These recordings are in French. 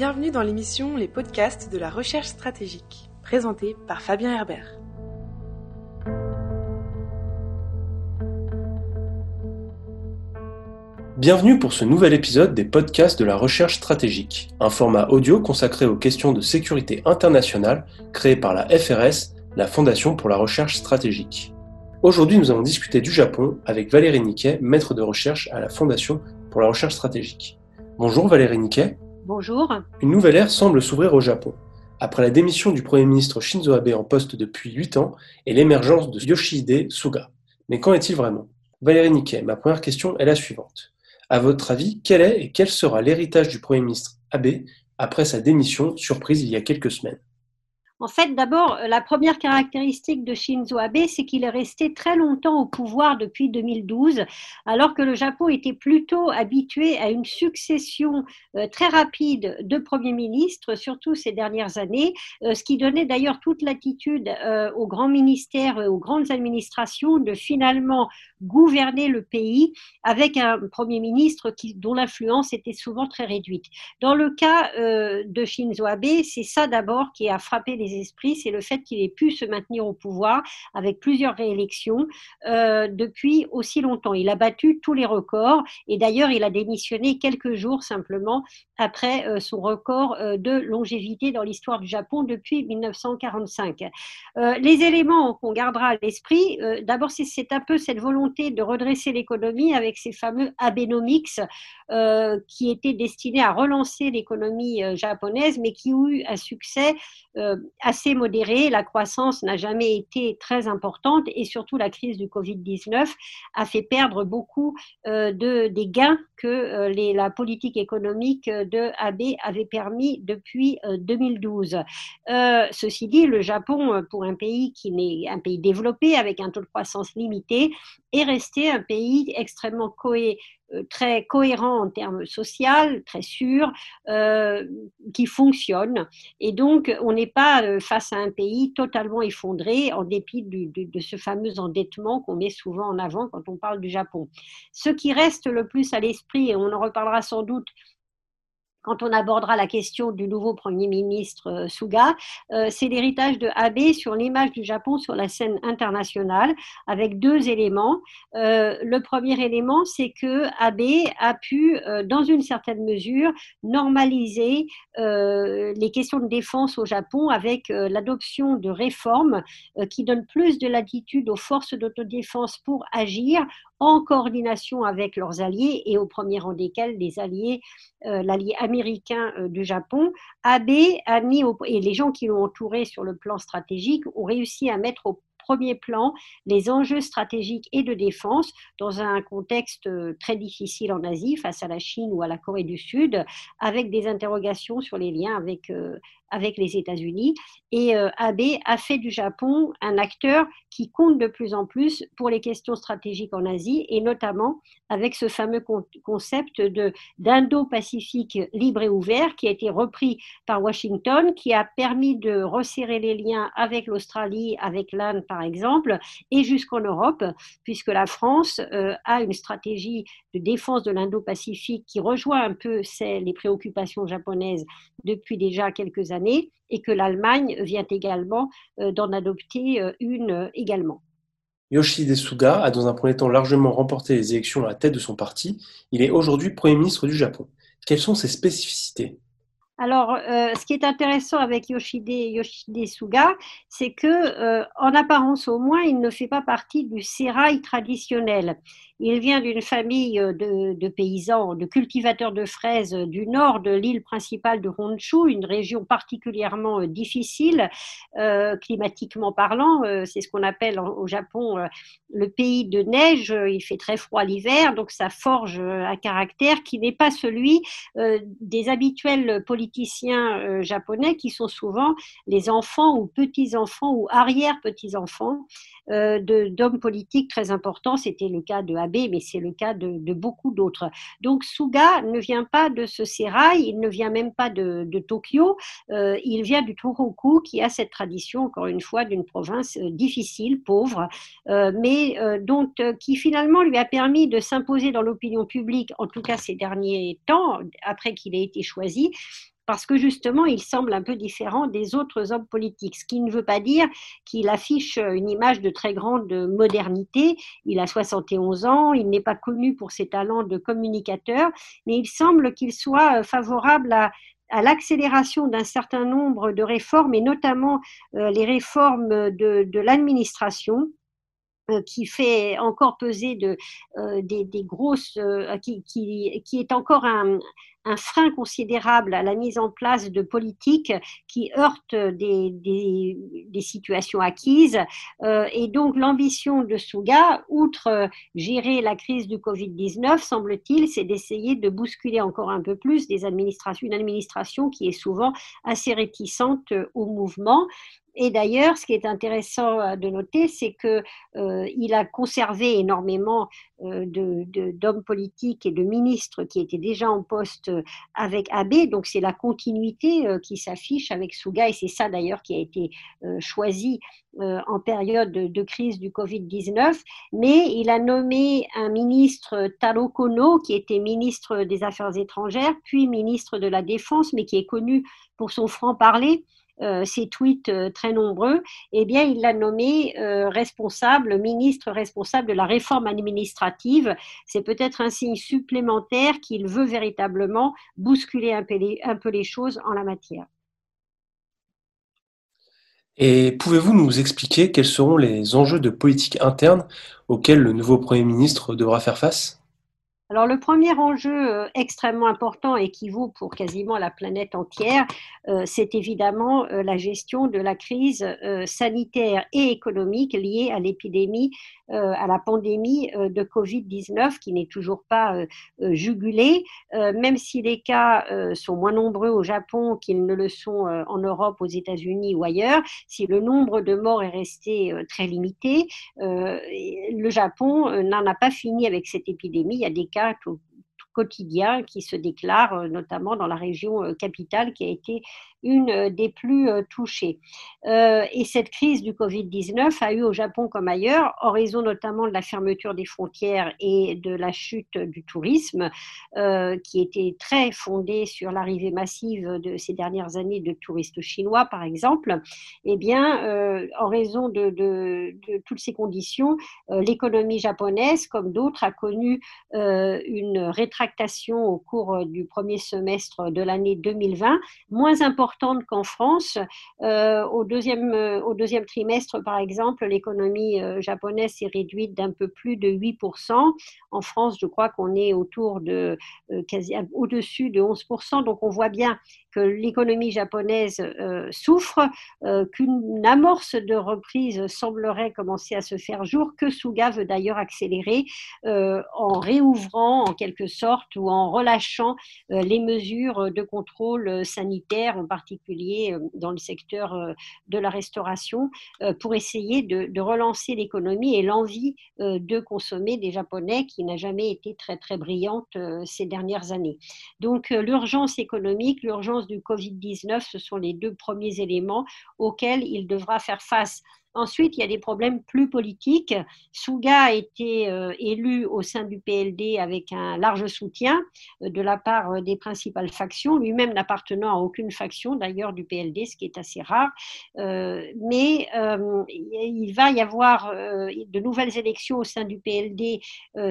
Bienvenue dans l'émission Les podcasts de la recherche stratégique, présentée par Fabien Herbert. Bienvenue pour ce nouvel épisode des podcasts de la recherche stratégique, un format audio consacré aux questions de sécurité internationale créé par la FRS, la Fondation pour la recherche stratégique. Aujourd'hui, nous allons discuter du Japon avec Valérie Niquet, maître de recherche à la Fondation pour la recherche stratégique. Bonjour Valérie Niquet. Bonjour. Une nouvelle ère semble s'ouvrir au Japon. Après la démission du Premier ministre Shinzo Abe en poste depuis 8 ans et l'émergence de Yoshihide Suga. Mais qu'en est-il vraiment? Valérie Niquet, ma première question est la suivante. À votre avis, quel est et quel sera l'héritage du Premier ministre Abe après sa démission surprise il y a quelques semaines? En fait, d'abord, euh, la première caractéristique de Shinzo Abe, c'est qu'il est resté très longtemps au pouvoir depuis 2012, alors que le Japon était plutôt habitué à une succession euh, très rapide de premiers ministres, surtout ces dernières années, euh, ce qui donnait d'ailleurs toute l'attitude aux grands ministères, aux grandes administrations de finalement gouverner le pays avec un premier ministre dont l'influence était souvent très réduite. Dans le cas de Shinzo Abe, c'est ça d'abord qui a frappé les esprits, c'est le fait qu'il ait pu se maintenir au pouvoir avec plusieurs réélections euh, depuis aussi longtemps. Il a battu tous les records et d'ailleurs il a démissionné quelques jours simplement après euh, son record euh, de longévité dans l'histoire du Japon depuis 1945. les éléments qu'on gardera à l'esprit, d'abord c'est un peu cette volonté de redresser l'économie avec ces fameux Abenomics qui étaient destinés à relancer l'économie japonaise mais qui ont eu un succès assez modéré. La croissance n'a jamais été très importante et surtout la crise du Covid-19 a fait perdre beaucoup euh, de, des gains que euh, la politique économique de Abe avait permis depuis 2012. Euh, ceci dit, le Japon, pour un pays qui n'est un pays développé avec un taux de croissance limité, est resté un pays extrêmement cohérent euh, très cohérent en termes sociaux, très sûr, euh, qui fonctionne. Et donc, on n'est pas euh, face à un pays totalement effondré en dépit de ce fameux endettement qu'on met souvent en avant quand on parle du Japon. Ce qui reste le plus à l'esprit, et on en reparlera sans doute quand on abordera la question du nouveau Premier ministre euh, Suga, euh, c'est l'héritage de Abe sur l'image du Japon sur la scène internationale, avec deux éléments. Euh, le premier élément, c'est que Abe a pu, dans une certaine mesure, normaliser les questions de défense au Japon avec l'adoption de réformes qui donnent plus de latitude aux forces d'autodéfense pour agir en coordination avec leurs alliés et au premier rang desquels les alliés, l'allié américain euh, du Japon. Abe a mis et les gens qui l'ont entouré sur le plan stratégique ont réussi à mettre au premier plan les enjeux stratégiques et de défense dans un contexte euh, très difficile en Asie face à la Chine ou à la Corée du Sud, avec des interrogations sur les liens avec, avec les États-Unis. Et euh, Abe a fait du Japon un acteur qui compte de plus en plus pour les questions stratégiques en Asie, et notamment avec ce fameux concept de d'Indo-Pacifique libre et ouvert qui a été repris par Washington, qui a permis de resserrer les liens avec l'Australie, avec l'Inde par exemple, et jusqu'en Europe, puisque la France euh, a une stratégie de défense de l'Indo-Pacifique qui rejoint un peu les préoccupations japonaises depuis déjà quelques années et que l'Allemagne vient également euh, d'en adopter euh, une euh, également. Yoshihide Suga a dans un premier temps largement remporté les élections à la tête de son parti. Il est aujourd'hui Premier ministre du Japon. Quelles sont ses spécificités? Alors, ce qui est intéressant avec Yoshide, Yoshide Suga, c'est que, en apparence au moins, il ne fait pas partie du sérail traditionnel. Il vient d'une famille euh, de, paysans, de cultivateurs de fraises du nord de l'île principale de Honshu, une région particulièrement euh, difficile, euh, climatiquement parlant. c'est ce qu'on appelle au Japon le pays de neige. Il fait très froid l'hiver, donc ça forge un caractère qui n'est pas celui des habituels politiciens japonais qui sont souvent les enfants ou petits-enfants ou arrière-petits-enfants d'hommes politiques très importants. C'était le cas de mais c'est le cas de, beaucoup d'autres. Donc Suga ne vient pas de ce sérail, il ne vient même pas de, Tokyo, euh, il vient du Tohoku qui a cette tradition, encore une fois, d'une province euh, difficile, pauvre, euh, mais donc qui finalement lui a permis de s'imposer dans l'opinion publique, en tout cas ces derniers temps, après qu'il ait été choisi, parce que justement, il semble un peu différent des autres hommes politiques, ce qui ne veut pas dire qu'il affiche une image de très grande modernité. Il a 71 ans, il n'est pas connu pour ses talents de communicateur, mais il semble qu'il soit favorable à, l'accélération d'un certain nombre de réformes, et notamment euh, les réformes de, l'administration euh, qui fait encore peser euh, des, grosses, qui, qui, est encore un, frein considérable à la mise en place de politiques qui heurtent des, situations acquises. Euh, et donc l'ambition de Souga, outre gérer la crise du Covid-19, semble-t-il, c'est d'essayer de bousculer encore un peu plus une administration qui est souvent assez réticente au mouvement. Et d'ailleurs, ce qui est intéressant euh, de noter, c'est qu'il euh, a conservé énormément euh, d'hommes politiques et de ministres qui étaient déjà en poste avec Abe. Donc, c'est la continuité qui s'affiche avec Suga, et c'est ça d'ailleurs qui a été choisi en période de, crise du Covid-19. Mais il a nommé un ministre Taro Kono, qui était ministre des Affaires étrangères, puis ministre de la Défense, mais qui est connu pour son franc-parler euh, ses tweets euh, très nombreux, eh bien, il l'a nommé euh, responsable, ministre responsable de la réforme administrative. C'est peut-être un signe supplémentaire qu'il veut véritablement bousculer un peu, les, un peu les choses en la matière. Et pouvez-vous nous expliquer quels seront les enjeux de politique interne auxquels le nouveau Premier ministre devra faire face? Alors le premier enjeu euh, extrêmement important et qui vaut pour quasiment la planète entière, euh, c'est évidemment euh, la gestion de la crise sanitaire et économique liée à l'épidémie, à la pandémie de Covid-19 qui n'est toujours pas jugulée, même si les cas sont moins nombreux au Japon qu'ils ne le sont en Europe, aux États-Unis ou ailleurs, si le nombre de morts est resté très limité, le Japon n'en a pas fini avec cette épidémie. Il y a des cas quotidien qui se déclare euh, notamment dans la région euh, capitale qui a été une euh, des plus euh, touchées. Euh, et cette crise du Covid-19 a eu au Japon comme ailleurs, en raison notamment de la fermeture des frontières et de la chute du tourisme, qui était très fondée sur l'arrivée massive de ces dernières années de touristes chinois, par exemple, eh bien, en raison de, de, toutes ces conditions, l'économie japonaise, comme d'autres, a connu une rétractation au cours du premier semestre de l'année 2020, moins qu'en France. Euh, au, deuxième, euh, au deuxième trimestre, par exemple, l'économie euh, japonaise s'est réduite d'un peu plus de 8%. En France, je crois qu'on est autour de au-dessus de 11%. Donc on voit bien que l'économie japonaise euh, souffre, euh, qu'une amorce de reprise semblerait commencer à se faire jour, que Suga veut d'ailleurs accélérer euh, en réouvrant en quelque sorte ou en relâchant les mesures de contrôle sanitaire, en particulier dans le secteur de la restauration, pour essayer de, de relancer l'économie et l'envie de consommer des Japonais qui n'a jamais été très très brillante ces dernières années. Donc l'urgence économique, l'urgence du Covid-19, ce sont les deux premiers éléments auxquels il devra faire face Ensuite, il y a des problèmes plus politiques. Suga a été euh, élu au sein du PLD avec un large soutien euh, de la part euh, des principales factions, lui-même n'appartenant à aucune faction d'ailleurs du PLD, ce qui est assez rare. mais il va y avoir de nouvelles élections au sein du PLD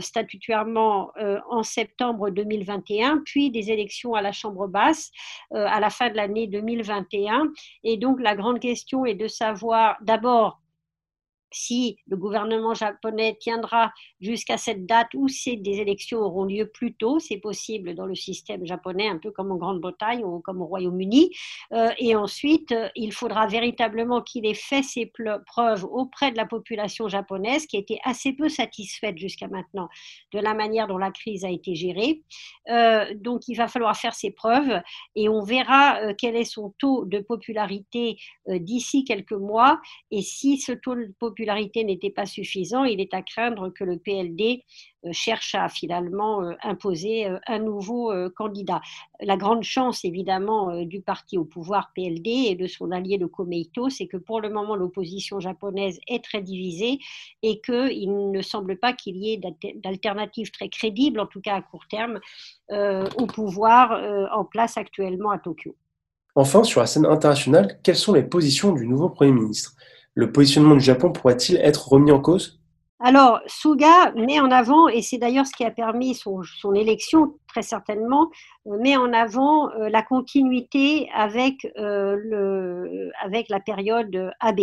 statutairement en septembre 2021, puis des élections à la Chambre basse à la fin de l'année 2021. Et donc la grande question est de savoir d'abord si le gouvernement japonais tiendra jusqu'à cette date ou des élections auront lieu plus tôt, c'est possible dans le système japonais, un peu comme en Grande-Bretagne ou comme au Royaume-Uni. Euh, et ensuite, euh, il faudra véritablement qu'il ait fait ses preuves auprès de la population japonaise, qui était assez peu satisfaite jusqu'à maintenant de la manière dont la crise a été gérée. Euh, donc, il va falloir faire ses preuves et on verra quel est son taux de popularité d'ici quelques mois. Et si ce taux de popularité popularité n'était pas suffisant, il est à craindre que le PLD euh, cherche à finalement euh, imposer euh, un nouveau candidat. La grande chance évidemment du parti au pouvoir PLD et de son allié le Komeito, c'est que pour le moment l'opposition japonaise est très divisée et qu'il ne semble pas qu'il y ait d'alternatives très crédibles, en tout cas à court terme, au pouvoir en place actuellement à Tokyo. Enfin, sur la scène internationale, quelles sont les positions du nouveau Premier ministre? Le positionnement du Japon pourrait-il être remis en cause? Alors, Suga met en avant, et c'est d'ailleurs ce qui a permis son, élection, très certainement, euh, met en avant euh, la continuité avec, euh, le, avec la période AB,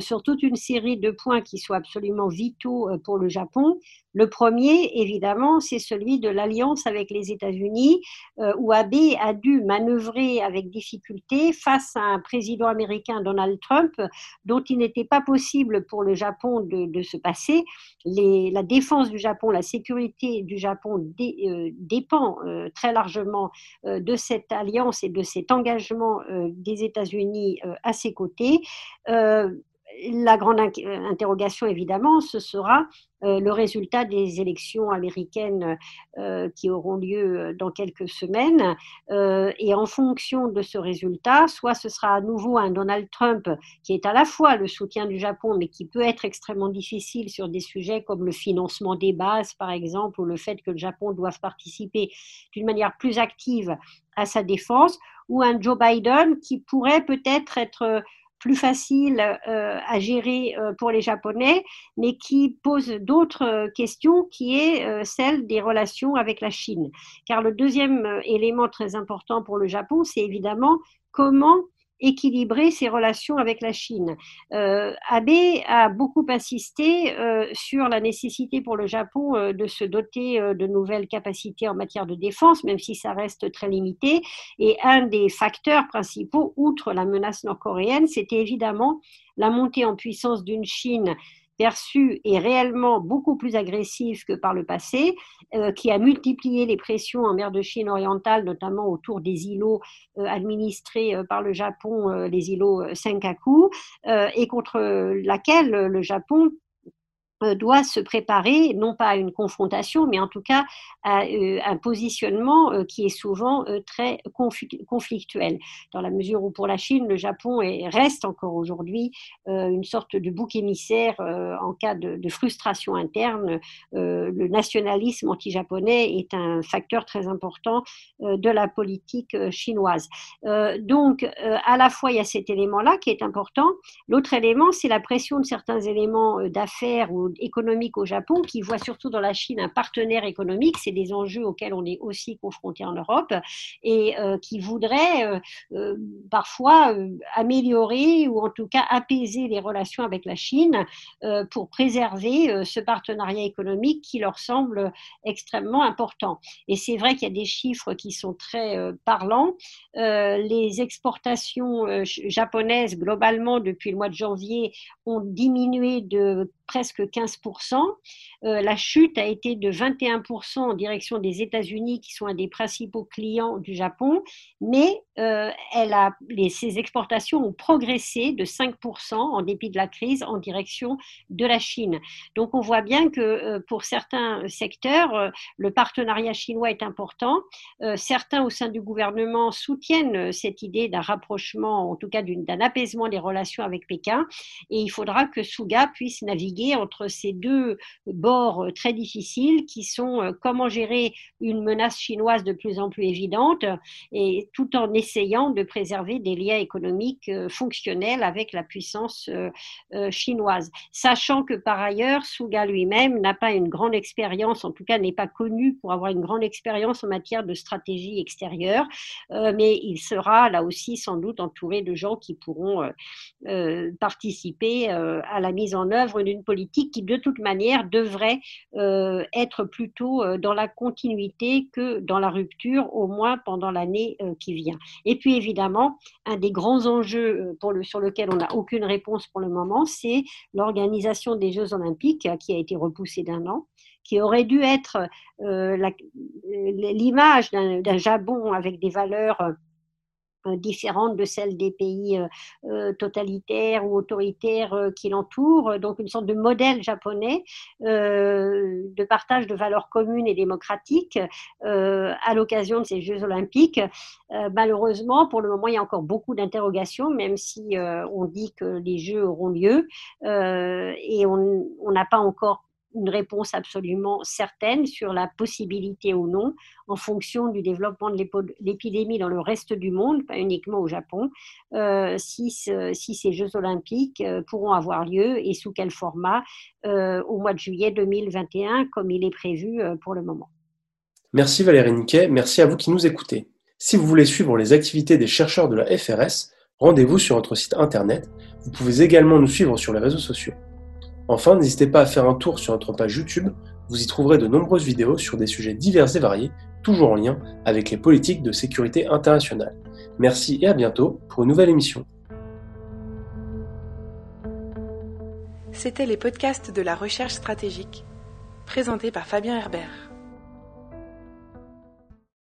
sur toute une série de points qui sont absolument vitaux pour le Japon. Le premier, évidemment, c'est celui de l'alliance avec les États-Unis, où Abe a dû manœuvrer avec difficulté face à un président américain, Donald Trump, dont il n'était pas possible pour le Japon de, se passer. la défense du Japon, la sécurité du Japon dépend très largement de cette alliance et de cet engagement des États-Unis à ses côtés la grande interrogation, évidemment, ce sera euh, le résultat des élections américaines euh, qui auront lieu euh, dans quelques semaines. et en fonction de ce résultat, soit ce sera à nouveau un Donald Trump qui est à la fois le soutien du Japon, mais qui peut être extrêmement difficile sur des sujets comme le financement des bases, par exemple, ou le fait que le Japon doive participer d'une manière plus active à sa défense, ou un Joe Biden qui pourrait peut-être être plus facile euh, à gérer euh, pour les Japonais, mais qui pose d'autres questions, qui est euh, celle des relations avec la Chine. Car le deuxième élément très important pour le Japon, c'est évidemment comment équilibrer ses relations avec la Chine. Euh, Abe a beaucoup insisté euh, sur la nécessité pour le Japon euh, de se doter de nouvelles capacités en matière de défense, même si ça reste très limité. Et un des facteurs principaux, outre la menace nord-coréenne, c'était évidemment la montée en puissance d'une Chine perçue et réellement beaucoup plus agressive que par le passé, euh, qui a multiplié les pressions en mer de Chine orientale, notamment autour des îlots euh, administrés euh, par le Japon, les îlots Senkaku, et contre laquelle le Japon doit se préparer, non pas à une confrontation, mais en tout cas à euh, un positionnement euh, qui est souvent très conflictuel, dans la mesure où pour la Chine, le Japon reste encore aujourd'hui une sorte de bouc émissaire en cas de, de frustration interne. Le nationalisme anti-japonais est un facteur très important de la politique chinoise. Donc, à la fois, il y a cet élément-là qui est important. L'autre élément, c'est la pression de certains éléments d'affaires ou économique au Japon, qui voit surtout dans la Chine un partenaire économique, c'est des enjeux auxquels on est aussi confronté en Europe, et euh, qui voudrait euh, euh, parfois améliorer ou en tout cas apaiser les relations avec la Chine pour préserver ce partenariat économique qui leur semble extrêmement important. Et c'est vrai qu'il y a des chiffres qui sont très parlants. les exportations japonaises globalement depuis le mois de janvier ont diminué de presque 15%. Euh, la chute a été de 21% en direction des États-Unis, qui sont un des principaux clients du Japon, mais euh, elle a, ses exportations ont progressé de 5% en dépit de la crise en direction de la Chine. Donc on voit bien que euh, pour certains secteurs, le partenariat chinois est important. certains au sein du gouvernement soutiennent cette idée d'un rapprochement, en tout cas d'un apaisement des relations avec Pékin, et il faudra que Suga puisse naviguer entre ces deux bords très difficiles qui sont euh, comment gérer une menace chinoise de plus en plus évidente et tout en de préserver des liens économiques euh, fonctionnels avec la puissance euh, chinoise. Sachant que par ailleurs, Suga lui-même n'a pas une grande expérience, en tout cas n'est pas connu pour avoir une grande expérience en matière de stratégie extérieure, mais il sera là aussi sans doute entouré de gens qui pourront participer à la mise en œuvre d'une politique qui, de toute manière, devrait euh, être plutôt euh, dans la continuité que dans la rupture, au moins pendant l'année euh, qui vient. Et puis, évidemment, un des grands enjeux le, sur lequel on n'a aucune réponse pour le moment, c'est l'organisation des Jeux olympiques qui a été repoussée d'un an qui aurait dû être l'image d'un Japon avec des valeurs euh, différente de celle des pays euh, euh, totalitaires ou autoritaires qui l'entourent, donc une sorte de modèle japonais de partage de valeurs communes et démocratiques à l'occasion de ces Jeux olympiques. malheureusement, pour le moment, il y a encore beaucoup d'interrogations, même si on dit que les Jeux auront lieu, et on n'a pas encore une réponse absolument certaine sur la possibilité ou non, en fonction du développement de l'épidémie dans le reste du monde, pas uniquement au Japon, euh, si, ces Jeux olympiques euh, pourront avoir lieu et sous quel format au mois de juillet 2021, comme il est prévu pour le moment. Merci Valérie Niquet, merci à vous qui nous écoutez. Si vous voulez suivre les activités des chercheurs de la FRS, rendez-vous sur notre site internet. Vous pouvez également nous suivre sur les réseaux sociaux. Enfin, n'hésitez pas à faire un tour sur notre page YouTube, vous y trouverez de nombreuses vidéos sur des sujets divers et variés, toujours en lien avec les politiques de sécurité internationale. Merci et à bientôt pour une nouvelle émission. C'était les podcasts de la recherche stratégique, présentés par Fabien Herbert.